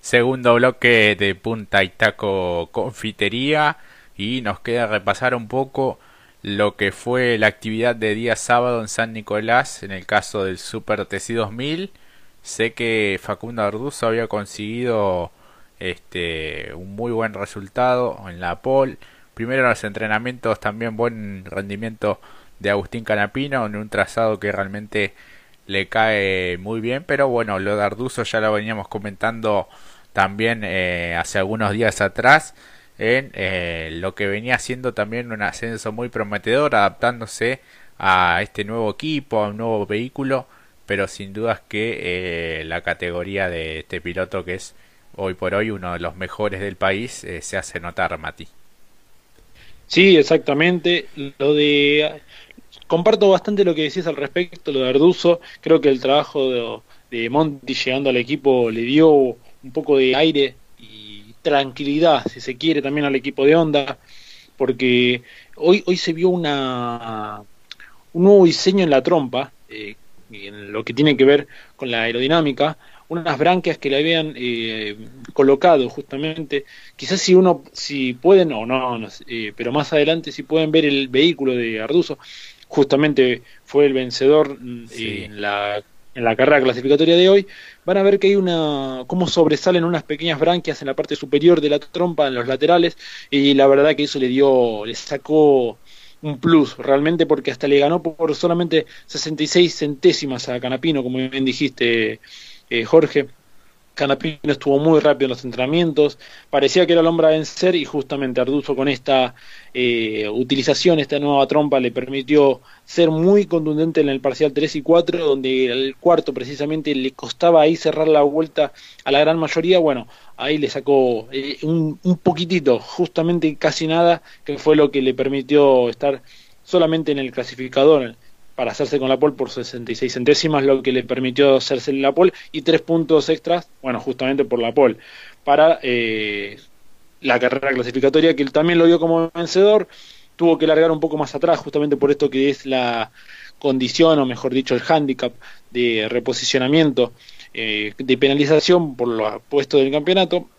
segundo bloque de Punta Itaco Confitería y nos queda repasar un poco lo que fue la actividad de día sábado en San Nicolás en el caso del Super TC 2000. Sé que Facundo Arduzo había conseguido este un muy buen resultado en la pole. Primero en los entrenamientos también buen rendimiento de Agustín Canapino en un trazado que realmente le cae muy bien, pero bueno, lo de Arduzo ya lo veníamos comentando también eh, hace algunos días atrás en eh, lo que venía siendo también un ascenso muy prometedor, adaptándose a este nuevo equipo, a un nuevo vehículo, pero sin dudas que eh, la categoría de este piloto que es hoy por hoy uno de los mejores del país se hace notar, Mati. Sí, exactamente. Lo de comparto bastante lo que decís al respecto, lo de Arduzo. Creo que el trabajo de, de Monti llegando al equipo le dio un poco de aire y tranquilidad, si se quiere, también al equipo de Honda, porque hoy, hoy se vio una, un nuevo diseño en la trompa, eh, en lo que tiene que ver con la aerodinámica, unas branquias que le habían eh, colocado justamente, quizás si uno, si pueden o no, eh, pero más adelante si pueden ver el vehículo de Arduzo, justamente fue el vencedor mm, en, la, en la carrera clasificatoria de hoy, van a ver que hay una, cómo sobresalen unas pequeñas branquias en la parte superior de la trompa, en los laterales, y la verdad que eso le dio, le sacó un plus realmente porque hasta le ganó por solamente 66 centésimas a Canapino, como bien dijiste, eh, Jorge. Canapino estuvo muy rápido en los entrenamientos, parecía que era el hombre a vencer y justamente Arduzo con esta eh, utilización, esta nueva trompa le permitió ser muy contundente en el parcial 3 y 4, donde el cuarto precisamente le costaba ahí cerrar la vuelta a la gran mayoría, bueno, ahí le sacó eh, un, un poquitito, justamente casi nada, que fue lo que le permitió estar solamente en el clasificador para hacerse con la pole por 66 centésimas, lo que le permitió hacerse la pole y tres puntos extras, bueno, justamente por la pole, para eh, la carrera clasificatoria, que también lo vio como vencedor, tuvo que largar un poco más atrás, justamente por esto que es la condición, o mejor dicho, el handicap de reposicionamiento, eh, de penalización por lo puesto del campeonato,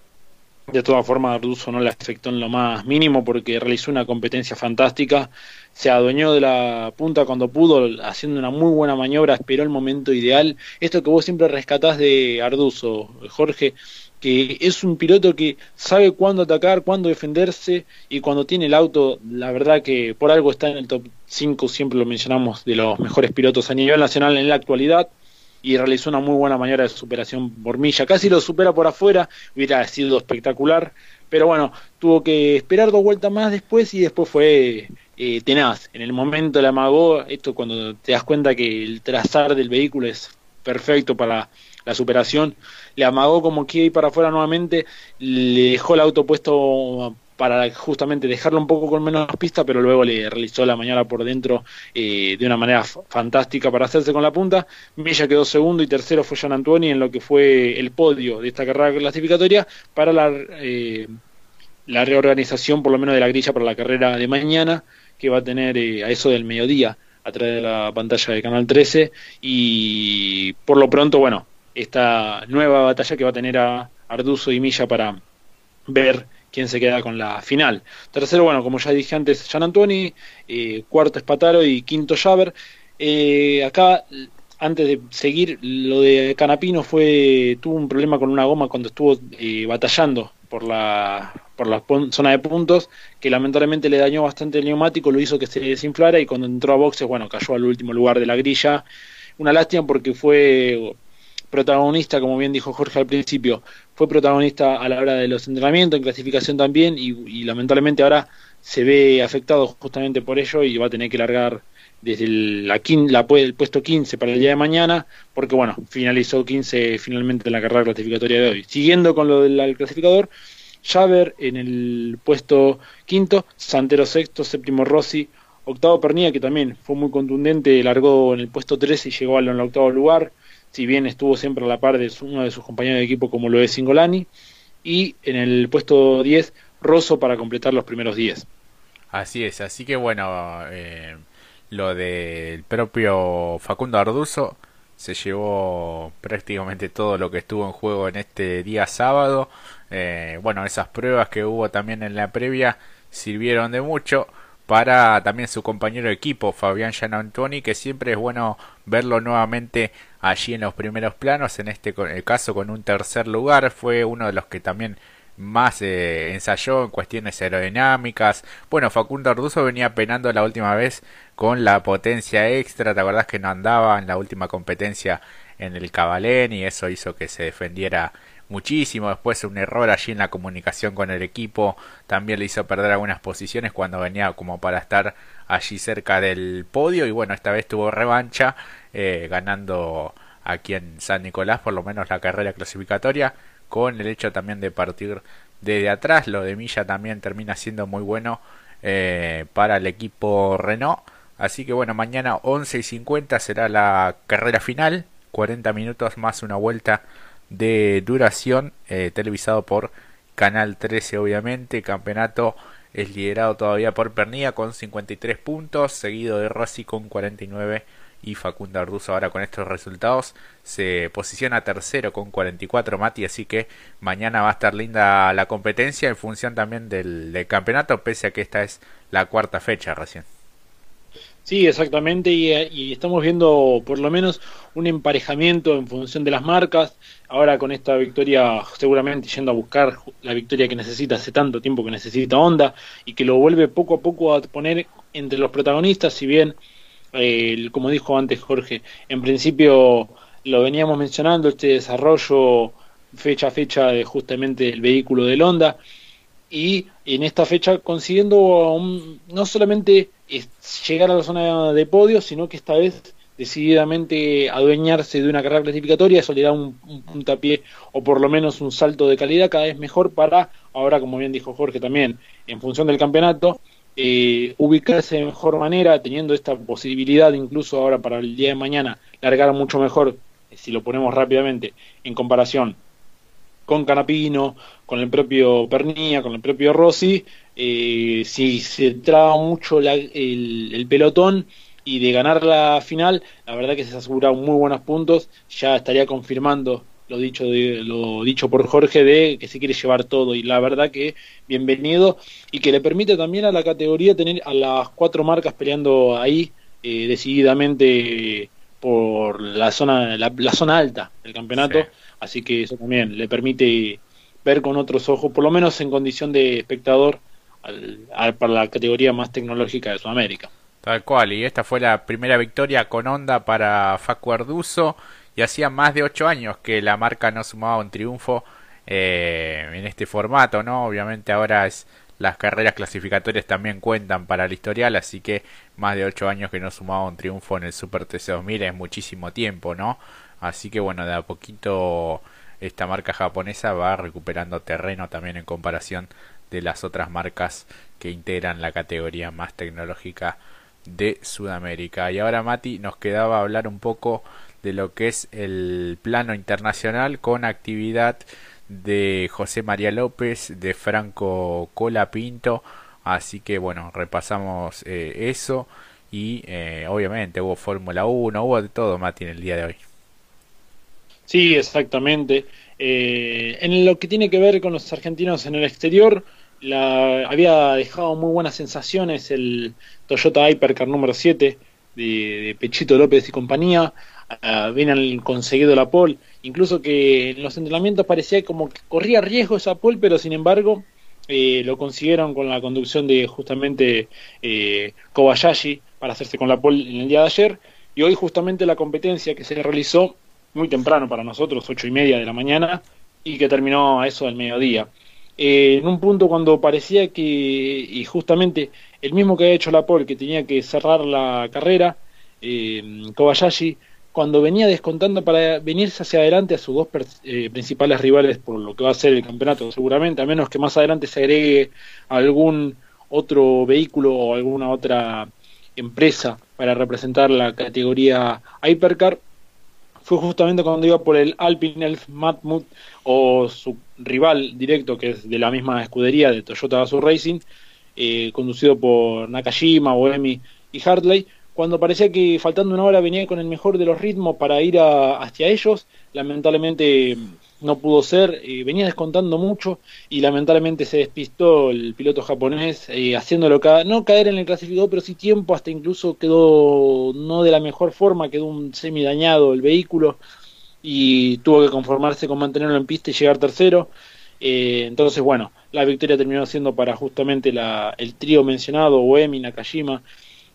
de todas formas, Arduzo no le afectó en lo más mínimo porque realizó una competencia fantástica, se adueñó de la punta cuando pudo, haciendo una muy buena maniobra, esperó el momento ideal. Esto que vos siempre rescatás de Arduzo, Jorge, que es un piloto que sabe cuándo atacar, cuándo defenderse y cuando tiene el auto, la verdad que por algo está en el top 5, siempre lo mencionamos, de los mejores pilotos a nivel nacional en la actualidad y realizó una muy buena maniobra de superación por milla. Casi lo supera por afuera, hubiera sido espectacular, pero bueno, tuvo que esperar dos vueltas más después y después fue eh, tenaz. En el momento le amagó, esto cuando te das cuenta que el trazar del vehículo es perfecto para la superación, le amagó como que ir para afuera nuevamente, le dejó el auto puesto para justamente dejarlo un poco con menos pista, pero luego le realizó la mañana por dentro eh, de una manera fantástica para hacerse con la punta. Milla quedó segundo y tercero fue Jean Antuoni en lo que fue el podio de esta carrera clasificatoria para la, eh, la reorganización, por lo menos de la grilla para la carrera de mañana, que va a tener eh, a eso del mediodía a través de la pantalla de Canal 13 y por lo pronto, bueno, esta nueva batalla que va a tener a Arduzo y Milla para ver quién se queda con la final. Tercero, bueno, como ya dije antes, Gian Antoni, eh, cuarto Espataro y quinto Javer. Eh, acá, antes de seguir, lo de Canapino fue tuvo un problema con una goma cuando estuvo eh, batallando por la por la zona de puntos, que lamentablemente le dañó bastante el neumático, lo hizo que se desinflara y cuando entró a boxes, bueno, cayó al último lugar de la grilla. Una lástima porque fue protagonista, como bien dijo Jorge al principio, fue protagonista a la hora de los entrenamientos, en clasificación también, y, lamentablemente ahora se ve afectado justamente por ello y va a tener que largar desde el, la, el puesto 15 para el día de mañana, porque bueno, finalizó 15 finalmente en la carrera clasificatoria de hoy. Siguiendo con lo del clasificador, Javer en el puesto quinto, Santero sexto, séptimo Rossi, octavo Pernilla, que también fue muy contundente, largó en el puesto 13 y llegó al octavo lugar, si bien estuvo siempre a la par de uno de sus compañeros de equipo como lo es Singolani, y en el puesto 10 Rosso para completar los primeros 10. Así es, así que bueno, eh, lo del propio Facundo Arduzo se llevó prácticamente todo lo que estuvo en juego en este día sábado. Eh, bueno, esas pruebas que hubo también en la previa sirvieron de mucho para también su compañero de equipo, Fabián Gianantoni, que siempre es bueno verlo nuevamente allí en los primeros planos, en este caso con un tercer lugar, fue uno de los que también más eh, ensayó en cuestiones aerodinámicas. Bueno, Facundo Arduzo venía penando la última vez con la potencia extra, ¿te acordás que no andaba en la última competencia en el Cabalén y eso hizo que se defendiera muchísimo. Después un error allí en la comunicación con el equipo también le hizo perder algunas posiciones cuando venía como para estar allí cerca del podio y bueno, esta vez tuvo revancha eh, ganando aquí en San Nicolás por lo menos la carrera clasificatoria con el hecho también de partir desde atrás. Lo de Milla también termina siendo muy bueno eh, para el equipo Renault. Así que bueno, mañana 11 y 50 será la carrera final. 40 minutos más una vuelta de duración, eh, televisado por Canal 13 obviamente. Campeonato es liderado todavía por Pernilla con 53 puntos, seguido de Rossi con 49 y Facundo Arduzo ahora con estos resultados se posiciona tercero con 44 Mati, así que mañana va a estar linda la competencia en función también del, campeonato, pese a que esta es la cuarta fecha recién. Sí, exactamente, y, estamos viendo por lo menos un emparejamiento en función de las marcas. Ahora con esta victoria, seguramente yendo a buscar la victoria que necesita hace tanto tiempo que necesita Honda y que lo vuelve poco a poco a poner entre los protagonistas, si bien como dijo antes Jorge, en principio lo veníamos mencionando, este desarrollo fecha a fecha de justamente el vehículo del Honda y en esta fecha consiguiendo no solamente llegar a la zona de podio, sino que esta vez decididamente adueñarse de una carrera clasificatoria, eso le da un, un puntapié o por lo menos un salto de calidad cada vez mejor para, ahora como bien dijo Jorge también, en función del campeonato, eh, ubicarse de mejor manera, teniendo esta posibilidad incluso ahora para el día de mañana, largar mucho mejor, eh, si lo ponemos rápidamente, en comparación con Canapino, con el propio Pernilla, con el propio Rossi, eh, si se traba mucho el, pelotón y de ganar la final, la verdad que se asegura muy buenos puntos, ya estaría confirmando lo dicho, de, lo dicho por Jorge de que se quiere llevar todo. Y la verdad que bienvenido. Y que le permite también a la categoría tener a las cuatro marcas peleando ahí eh, decididamente por la zona la, zona alta del campeonato. Así que eso también le permite ver con otros ojos por lo menos en condición de espectador para la categoría más tecnológica de Sudamérica tal cual y esta fue la primera victoria con onda para Facu Arduzo y hacía más de ocho años que la marca no sumaba un triunfo eh, en este formato, ¿no? Obviamente ahora es las carreras clasificatorias también cuentan para el historial, así que más de ocho años que no sumaba un triunfo en el Super TC2000 es muchísimo tiempo, ¿no? Así que bueno, de a poquito esta marca japonesa va recuperando terreno también en comparación de las otras marcas que integran la categoría más tecnológica de Sudamérica. Y ahora Mati nos quedaba hablar un poco de lo que es el plano internacional con actividad de José María López, de Franco Cola Pinto. Así que bueno, repasamos eh, eso y eh, obviamente hubo Fórmula 1, hubo de todo, Mati, en el día de hoy. Sí, exactamente. Eh, en lo que tiene que ver con los argentinos en el exterior, la, había dejado muy buenas sensaciones el Toyota Hypercar número 7 de, Pechito López y compañía. Habían conseguido la pole, incluso que en los entrenamientos parecía como que corría riesgo esa pole, pero sin embargo eh, lo consiguieron con la conducción de justamente eh, Kobayashi para hacerse con la pole en el día de ayer, y hoy justamente la competencia que se realizó muy temprano para nosotros, ocho y media de la mañana, y que terminó a eso del mediodía. Eh, en un punto cuando parecía que, y justamente el mismo que había hecho la pole, que tenía que cerrar la carrera, Kobayashi cuando venía descontando para venirse hacia adelante a sus dos eh, principales rivales por lo que va a ser el campeonato seguramente, a menos que más adelante se agregue algún otro vehículo o alguna otra empresa para representar la categoría Hypercar, fue justamente cuando iba por el Alpine Elf Matmut o su rival directo que es de la misma escudería de Toyota Gazoo Racing, eh, conducido por Nakajima, Boemi y Hartley, cuando parecía que faltando una hora venía con el mejor de los ritmos para ir hacia ellos, lamentablemente no pudo ser, venía descontando mucho y lamentablemente se despistó el piloto japonés, eh, haciéndolo no caer en el clasificador, pero sí tiempo, hasta incluso quedó no de la mejor forma, quedó un semi dañado el vehículo y tuvo que conformarse con mantenerlo en pista y llegar tercero. Eh, entonces, bueno, la victoria terminó siendo para justamente la, el trío mencionado, Uemi, Nakajima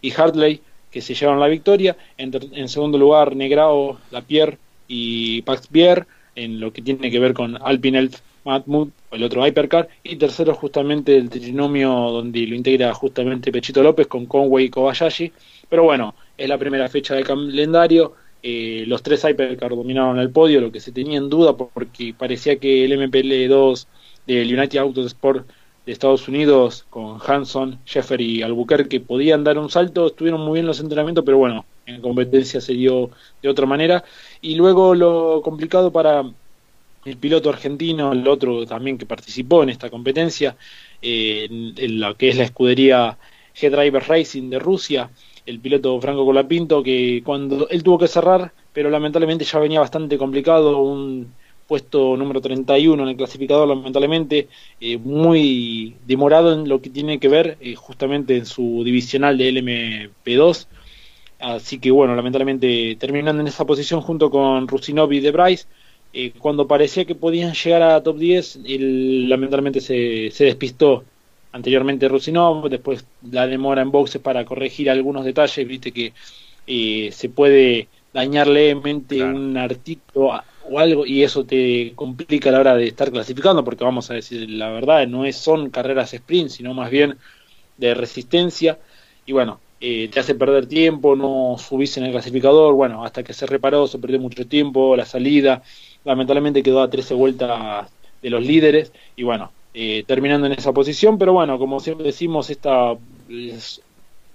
y Hartley, que se llevaron la victoria. En, en segundo lugar, Negrao, Lapierre y Pax Bier en lo que tiene que ver con Alpine Elf Matmut, el otro Hypercar, y tercero justamente el trinomio donde lo integra justamente Pechito López con Conway y Kobayashi, pero bueno, es la primera fecha del calendario, eh, los tres Hypercar dominaron el podio, lo que se tenía en duda porque parecía que el MPL2 del United Autosport de Estados Unidos con Hanson, Sheffer y Albuquerque podían dar un salto, estuvieron muy bien los entrenamientos, pero bueno, en competencia se dio de otra manera. Y luego lo complicado para el piloto argentino, el otro también que participó en esta competencia, eh, en, lo que es la escudería G-Driver Racing de Rusia, el piloto Franco Colapinto, que cuando él tuvo que cerrar, pero lamentablemente ya venía bastante complicado, un puesto número 31 en el clasificador, lamentablemente, eh, muy demorado en lo que tiene que ver eh, justamente en su divisional de LMP2. Así que bueno, lamentablemente terminando en esa posición junto con Rusinov y De Bryce, eh, cuando parecía que podían llegar a top 10, lamentablemente se, se despistó anteriormente Rusinov, después la demora en boxes para corregir algunos detalles, viste que se puede dañar levemente un artículo o algo y eso te complica a la hora de estar clasificando porque vamos a decir la verdad no es son carreras sprint sino más bien de resistencia y bueno eh, te hace perder tiempo no subís en el clasificador bueno hasta que se reparó se perdió mucho tiempo la salida lamentablemente quedó a 13 vueltas de los líderes y bueno eh, terminando en esa posición pero bueno como siempre decimos esta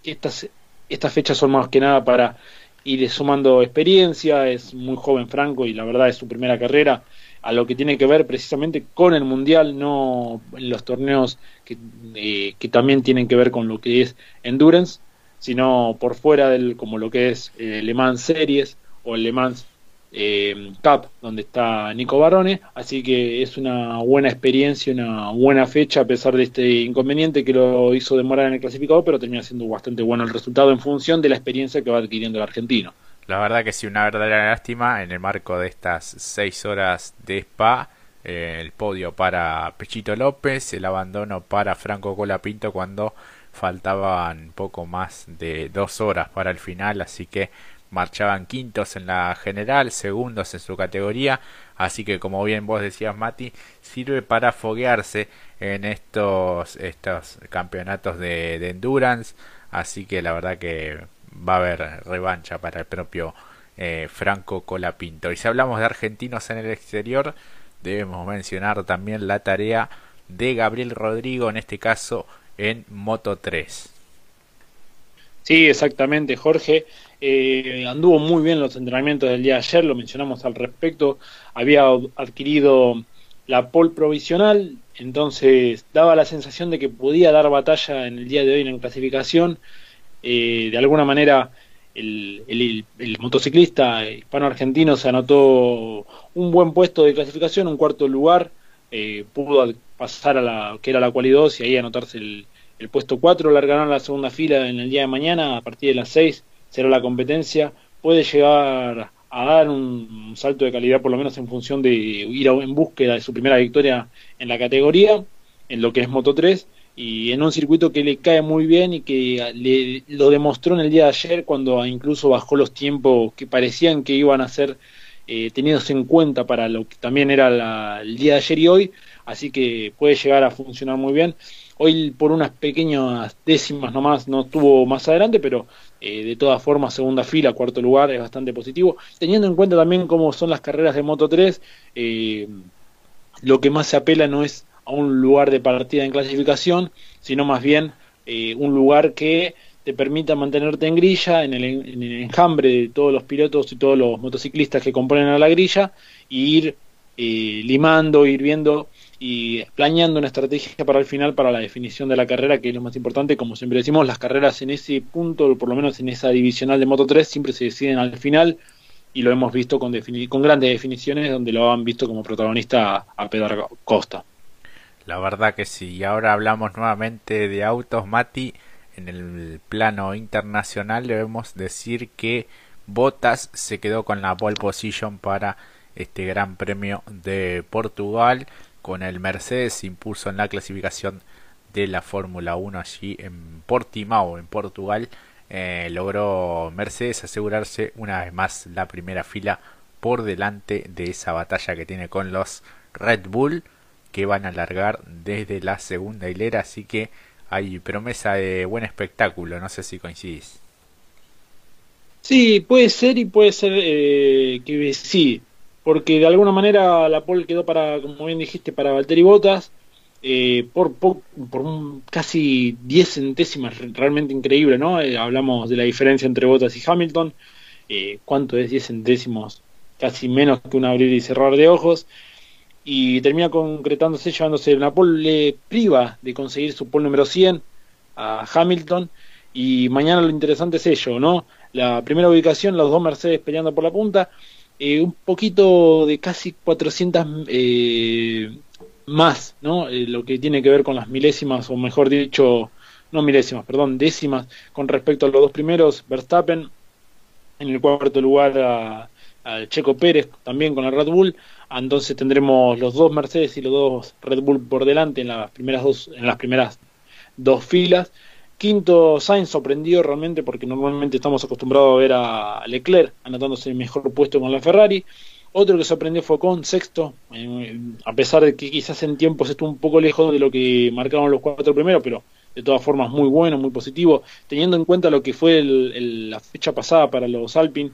estas estas fechas son más que nada para ir sumando experiencia, es muy joven Franco y la verdad es su primera carrera, a lo que tiene que ver precisamente con el Mundial, no los torneos que, eh, que también tienen que ver con lo que es Endurance, sino por fuera del como lo que es eh, Le Mans Series o el Le Mans eh, donde está Nico Barone, así que es una buena experiencia, una buena fecha a pesar de este inconveniente que lo hizo demorar en el clasificador, pero termina siendo bastante bueno el resultado en función de la experiencia que va adquiriendo el argentino. La verdad que sí, una verdadera lástima en el marco de estas seis horas de Spa. Eh, el podio para Pechito López, el abandono para Franco Colapinto cuando faltaban poco más de dos horas para el final, así que marchaban quintos en la general, segundos en su categoría, así que como bien vos decías Mati, sirve para foguearse en estos, estos campeonatos de, endurance, así que la verdad que va a haber revancha para el propio eh, Franco Colapinto. Y si hablamos de argentinos en el exterior, debemos mencionar también la tarea de Gabriel Rodrigo, en este caso en Moto 3. Sí, exactamente, Jorge. Eh, anduvo muy bien los entrenamientos del día de ayer, lo mencionamos al respecto. Había adquirido la pole provisional, entonces daba la sensación de que podía dar batalla en el día de hoy en clasificación. Eh, de alguna manera, el, el, motociclista hispano-argentino se anotó un buen puesto de clasificación, un cuarto lugar. Eh, pudo pasar a la que era la 2 y ahí anotarse el, el puesto 4 largarán la segunda fila en el día de mañana, a partir de las 6 será la competencia. Puede llegar a dar un salto de calidad, por lo menos en función de ir en búsqueda de su primera victoria en la categoría, en lo que es Moto 3, y en un circuito que le cae muy bien y que le, lo demostró en el día de ayer cuando incluso bajó los tiempos que parecían que iban a ser eh, tenidos en cuenta para lo que también era el día de ayer y hoy, así que puede llegar a funcionar muy bien. Hoy por unas pequeñas décimas nomás no estuvo más adelante, pero eh, de todas formas segunda fila, cuarto lugar es bastante positivo. Teniendo en cuenta también cómo son las carreras de Moto 3, eh, lo que más se apela no es a un lugar de partida en clasificación, sino más bien eh, un lugar que te permita mantenerte en grilla, en el, en el, enjambre de todos los pilotos y todos los motociclistas que componen a la grilla, y ir limando, ir viendo y planeando una estrategia para el final, para la definición de la carrera, que es lo más importante. Como siempre decimos, las carreras en ese punto, por lo menos en esa divisional de Moto 3, siempre se deciden al final y lo hemos visto con, con grandes definiciones donde lo han visto como protagonista a Pedro Costa. La verdad que sí. Y ahora hablamos nuevamente de autos, Mati. En el plano internacional debemos decir que Bottas se quedó con la pole position para este Gran Premio de Portugal con el Mercedes impulso en la clasificación de la Fórmula 1 allí en Portimao, en Portugal. Eh, logró Mercedes asegurarse una vez más la primera fila por delante de esa batalla que tiene con los Red Bull que van a alargar desde la segunda hilera, así que hay promesa de buen espectáculo, no sé si coincidís. Sí, puede ser y puede ser eh, que sí, porque de alguna manera la pole quedó para, como bien dijiste, para Valtteri Bottas, eh, por, por, un, casi 10 centésimas, realmente increíble, ¿no? Eh, hablamos de la diferencia entre Bottas y Hamilton, eh, ¿cuánto es 10 centésimos? Casi menos que un abrir y cerrar de ojos, y termina concretándose, llevándose la pole, le priva de conseguir su pole número 100 a Hamilton, y mañana lo interesante es ello, ¿no? La primera ubicación, los dos Mercedes peleando por la punta, eh, un poquito de casi 400 eh, más, ¿no? Eh, lo que tiene que ver con las milésimas, o mejor dicho, no milésimas, perdón, décimas, con respecto a los dos primeros, Verstappen, en el cuarto lugar al Checo Pérez, también con la Red Bull, entonces tendremos los dos Mercedes y los dos Red Bull por delante en las primeras dos, en las primeras dos filas, Quinto, Sainz sorprendió realmente porque normalmente estamos acostumbrados a ver a Leclerc anotándose el mejor puesto con la Ferrari. Otro que sorprendió fue con sexto, eh, a pesar de que quizás en tiempos estuvo un poco lejos de lo que marcaron los cuatro primeros, pero de todas formas muy bueno, muy positivo, teniendo en cuenta lo que fue la fecha pasada para los Alpine,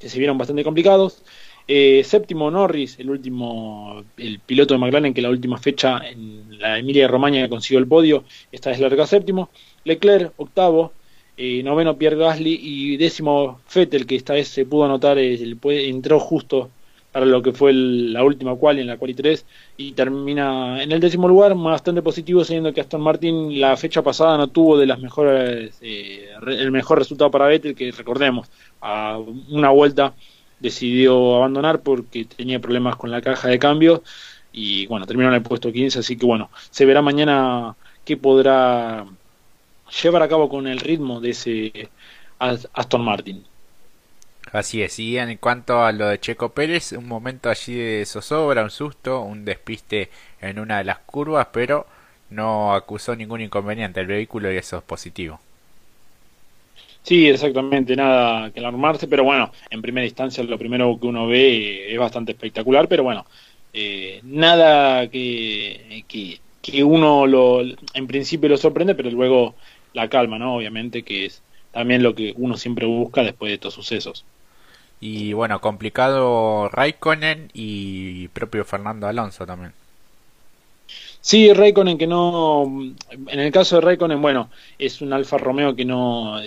que se vieron bastante complicados. Eh, séptimo Norris, el último, el piloto de McLaren que la última fecha en la Emilia Romagna consiguió el podio, esta es larga séptimo. Leclerc, octavo, eh, noveno Pierre Gasly y décimo Fettel, que esta vez se pudo anotar, eh, entró justo para lo que fue la última cual en la cual 3 y termina en el décimo lugar, bastante positivo, siendo que Aston Martin la fecha pasada no tuvo de las mejores eh, el mejor resultado para Vettel, que recordemos, a una vuelta decidió abandonar porque tenía problemas con la caja de cambio y bueno, terminó en el puesto 15, así que bueno, se verá mañana qué podrá llevar a cabo con el ritmo de ese Aston Martin. Así es, y en cuanto a lo de Checo Pérez, un momento allí de zozobra, un susto, un despiste en una de las curvas, pero no acusó ningún inconveniente el vehículo y eso es positivo. Sí, exactamente, nada que alarmarse, pero bueno, en primera instancia lo primero que uno ve es bastante espectacular, pero bueno, eh, nada que, que, que, uno lo, en principio lo sorprende, pero luego la calma, ¿no? Obviamente que es también lo que uno siempre busca después de estos sucesos. Y bueno, complicado Raikkonen y propio Fernando Alonso también. Sí, Raikkonen que no, en el caso de Raikkonen, bueno, es un Alfa Romeo que no,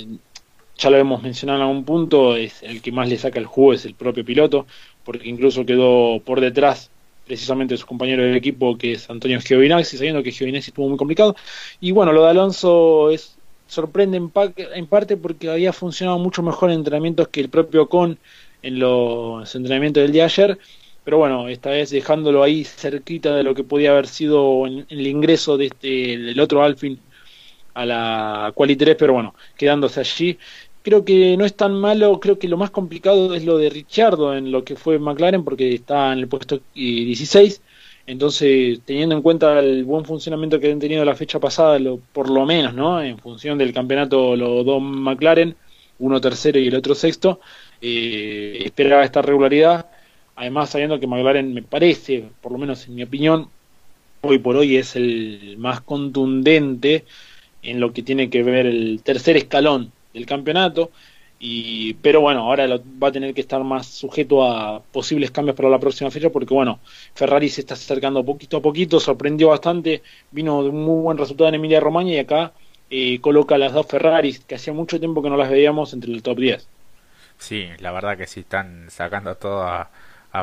ya lo hemos mencionado en algún punto, es el que más le saca el juego es el propio piloto, porque incluso quedó por detrás precisamente de su compañero de equipo que es Antonio Giovinazzi, sabiendo que Giovinazzi estuvo muy complicado. Y bueno, lo de Alonso es sorprende en, parte porque había funcionado mucho mejor en entrenamientos que el propio Con en los entrenamientos del día de ayer. Pero bueno, esta vez dejándolo ahí cerquita de lo que podía haber sido en, el ingreso de este, del otro Alfin a la Quali 3, pero bueno, quedándose allí. Creo que no es tan malo, creo que lo más complicado es lo de Richardo en lo que fue McLaren, porque está en el puesto 16 entonces, teniendo en cuenta el buen funcionamiento que han tenido la fecha pasada, lo, por lo menos, ¿no? En función del campeonato, los dos McLaren, uno tercero y el otro sexto, eh, esperaba esta regularidad. Además, sabiendo que McLaren me parece, por lo menos en mi opinión, hoy por hoy es el más contundente en lo que tiene que ver el tercer escalón del campeonato. Y, pero bueno, ahora va a tener que estar más sujeto a posibles cambios para la próxima fecha porque bueno, Ferrari se está acercando poquito a poquito, sorprendió bastante, vino de un muy buen resultado en Emilia Romagna y acá eh, coloca las dos Ferraris que hacía mucho tiempo que no las veíamos entre el top 10. Sí, la verdad que sí están sacando todo a,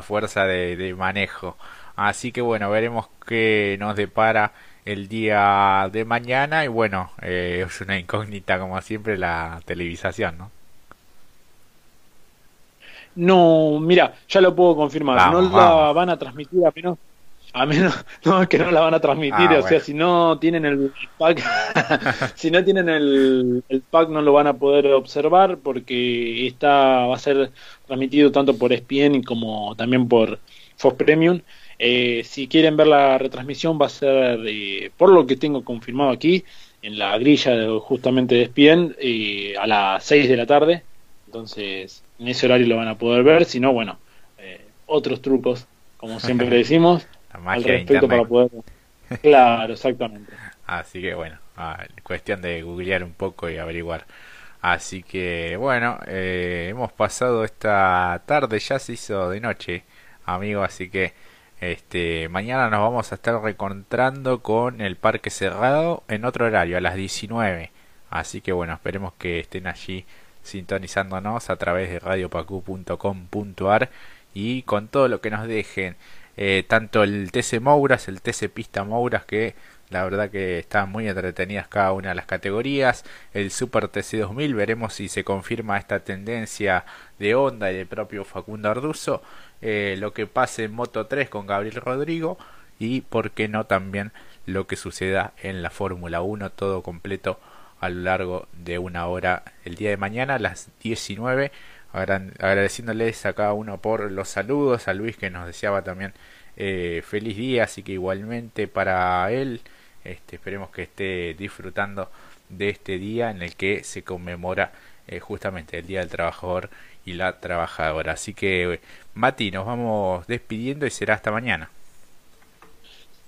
fuerza de, manejo. Así que bueno, veremos qué nos depara el día de mañana y bueno, eh, es una incógnita como siempre la televisación, ¿no? No, mira, ya lo puedo confirmar, no la van a transmitir a menos a menos no es que no la van a transmitir, ah, o sea, si no tienen el pack, si no tienen el, el, pack no lo van a poder observar porque está va a ser transmitido tanto por ESPN como también por Fox Premium. Eh, si quieren ver la retransmisión va a ser, eh, por lo que tengo confirmado aquí, en la grilla de, justamente de ESPN eh, a las 6 de la tarde. Entonces, en ese horario lo van a poder ver. Si no, bueno, otros trucos, como siempre le decimos, al respecto para poder... Claro, exactamente. Así que bueno, ah, cuestión de googlear un poco y averiguar. Así que bueno, hemos pasado esta tarde, ya se hizo de noche, amigo, así que este, mañana nos vamos a estar recontrando con el parque cerrado en otro horario, a las 19. Así que bueno, esperemos que estén allí sintonizándonos a través de radiopacu.com.ar y con todo lo que nos dejen. Eh, tanto el TC Mouras, el TC Pista Mouras, que la verdad que están muy entretenidas cada una de las categorías. El Super TC2000, veremos si se confirma esta tendencia de onda y del propio Facundo Arduzo. Eh, lo que pase en Moto 3 con Gabriel Rodrigo y por qué no también lo que suceda en la Fórmula 1 todo completo a lo largo de una hora el día de mañana a las 19 agradeciéndoles a cada uno por los saludos a Luis que nos deseaba también eh, feliz día así que igualmente para él este, esperemos que esté disfrutando de este día en el que se conmemora eh, justamente el Día del Trabajador y la Trabajadora. Así que, Mati, nos vamos despidiendo y será hasta mañana.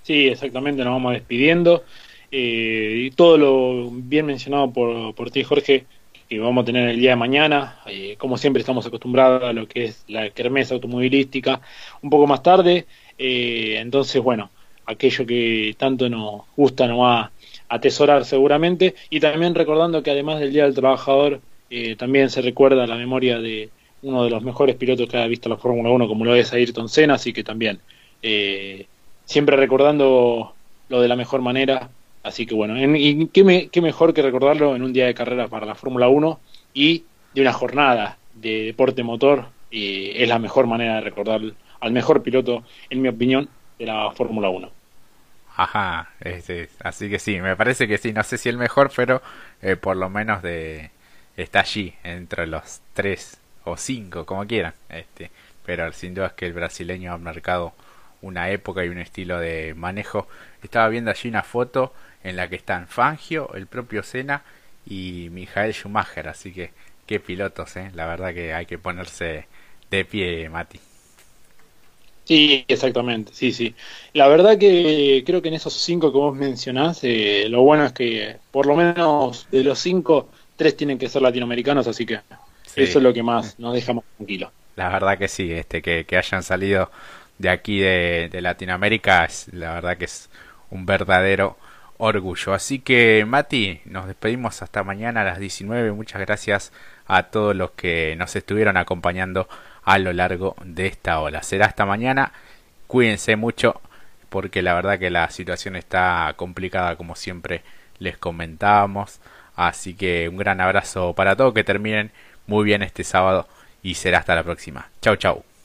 Sí, exactamente, nos vamos despidiendo. Eh, y todo lo bien mencionado por, por ti, Jorge, que vamos a tener el día de mañana. Eh, como siempre, estamos acostumbrados a lo que es la kermesa automovilística un poco más tarde. entonces, bueno, aquello que tanto nos gusta nos va a atesorar seguramente. Y también recordando que además del Día del Trabajador, eh, también se recuerda la memoria de uno de los mejores pilotos que ha visto la Fórmula 1, como lo es Ayrton Senna, así que también eh, siempre recordando lo de la mejor manera. Así que bueno, y qué, qué mejor que recordarlo en un día de carrera para la Fórmula 1 y de una jornada de deporte motor, y es la mejor manera de recordar al mejor piloto, en mi opinión, de la Fórmula 1. Ajá, así que sí, me parece que sí, no sé si el mejor, pero eh, por lo menos de está allí entre los tres o cinco, como quieran. Este, pero sin duda es que el brasileño ha marcado una época y un estilo de manejo. Estaba viendo allí una foto en la que están Fangio, el propio Senna y Michael Schumacher, así que qué pilotos, ¿eh? La verdad que hay que ponerse de pie, Mati. Sí, exactamente, sí, sí. La verdad que creo que en esos cinco que vos mencionás, eh, lo bueno es que por lo menos de los cinco, tres tienen que ser latinoamericanos, así que eso es lo que más nos deja más tranquilos. La verdad que sí, este, que, hayan salido de aquí de, de Latinoamérica, es, la verdad que es un verdadero orgullo. Así que Mati, nos despedimos hasta mañana a las 19. Muchas gracias a todos los que nos estuvieron acompañando a lo largo de esta ola. Será hasta mañana. Cuídense mucho porque la verdad que la situación está complicada como siempre les comentábamos. Así que un gran abrazo para todos, que terminen muy bien este sábado y será hasta la próxima. Chau chau.